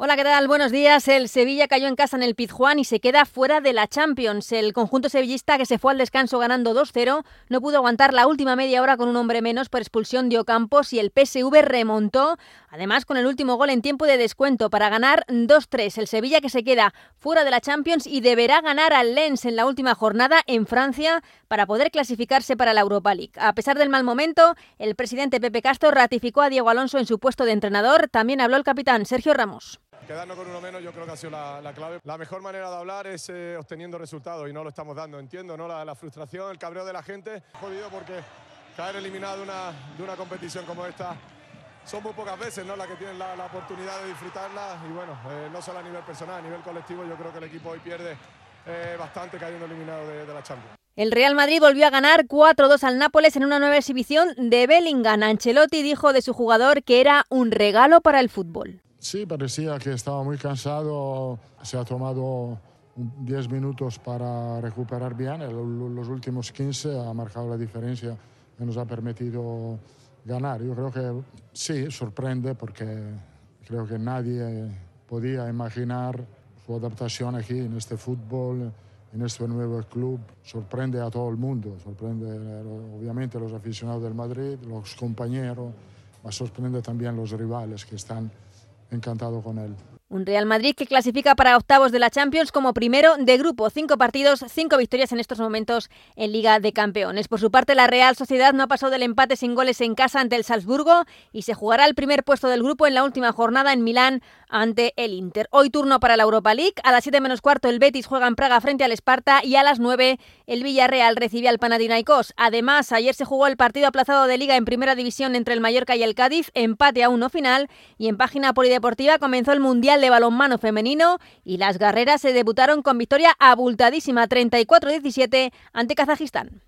Hola, ¿qué tal? Buenos días. El Sevilla cayó en casa en el Pizjuán y se queda fuera de la Champions. El conjunto sevillista que se fue al descanso ganando 2-0 no pudo aguantar la última media hora con un hombre menos por expulsión de Ocampos y el PSV remontó, además con el último gol en tiempo de descuento para ganar 2-3. El Sevilla que se queda fuera de la Champions y deberá ganar al Lens en la última jornada en Francia para poder clasificarse para la Europa League. A pesar del mal momento, el presidente Pepe Castro ratificó a Diego Alonso en su puesto de entrenador. También habló el capitán Sergio Ramos. Quedarnos con uno menos yo creo que ha sido la, clave. La mejor manera de hablar es eh, obteniendo resultados y no lo estamos dando. Entiendo ¿no? La, frustración, el cabreo de la gente. Jodido porque caer eliminado de una, de una competición como esta son muy pocas veces ¿no? las que tienen la, oportunidad de disfrutarla y bueno, eh, no solo a nivel personal, a nivel colectivo yo creo que el equipo hoy pierde eh, bastante cayendo eliminado de, de la Champions. El Real Madrid volvió a ganar 4-2 al Nápoles en una nueva exhibición de Bellingham. Ancelotti dijo de su jugador que era un regalo para el fútbol. Sí, parecía que estaba muy cansado. Se ha tomado 10 minutos para recuperar bien. Los últimos 15 ha marcado la diferencia y nos ha permitido ganar. Yo creo que sí, sorprende porque creo que nadie podía imaginar su adaptación aquí en este fútbol, en este nuevo club. Sorprende a todo el mundo, sorprende obviamente a los aficionados del Madrid, los compañeros, pero sorprende también a los rivales que están encantado con él. Un Real Madrid que clasifica para octavos de la Champions como primero de grupo. Cinco partidos, cinco victorias en estos momentos en Liga de Campeones. Por su parte, la Real Sociedad no ha pasado del empate sin goles en casa ante el Salzburgo y se jugará el primer puesto del grupo en la última jornada en Milán ante el Inter. Hoy turno para la Europa League. A las 7 menos cuarto el Betis juega en Praga frente al Esparta y a las 9 el Villarreal recibe al Panathinaikos. Además, ayer se jugó el partido aplazado de Liga en Primera División entre el Mallorca y el Cádiz, empate a uno final y en página polideportiva comenzó el Mundial de Balonmano Femenino y las guerreras se debutaron con victoria abultadísima 34-17 ante Kazajistán.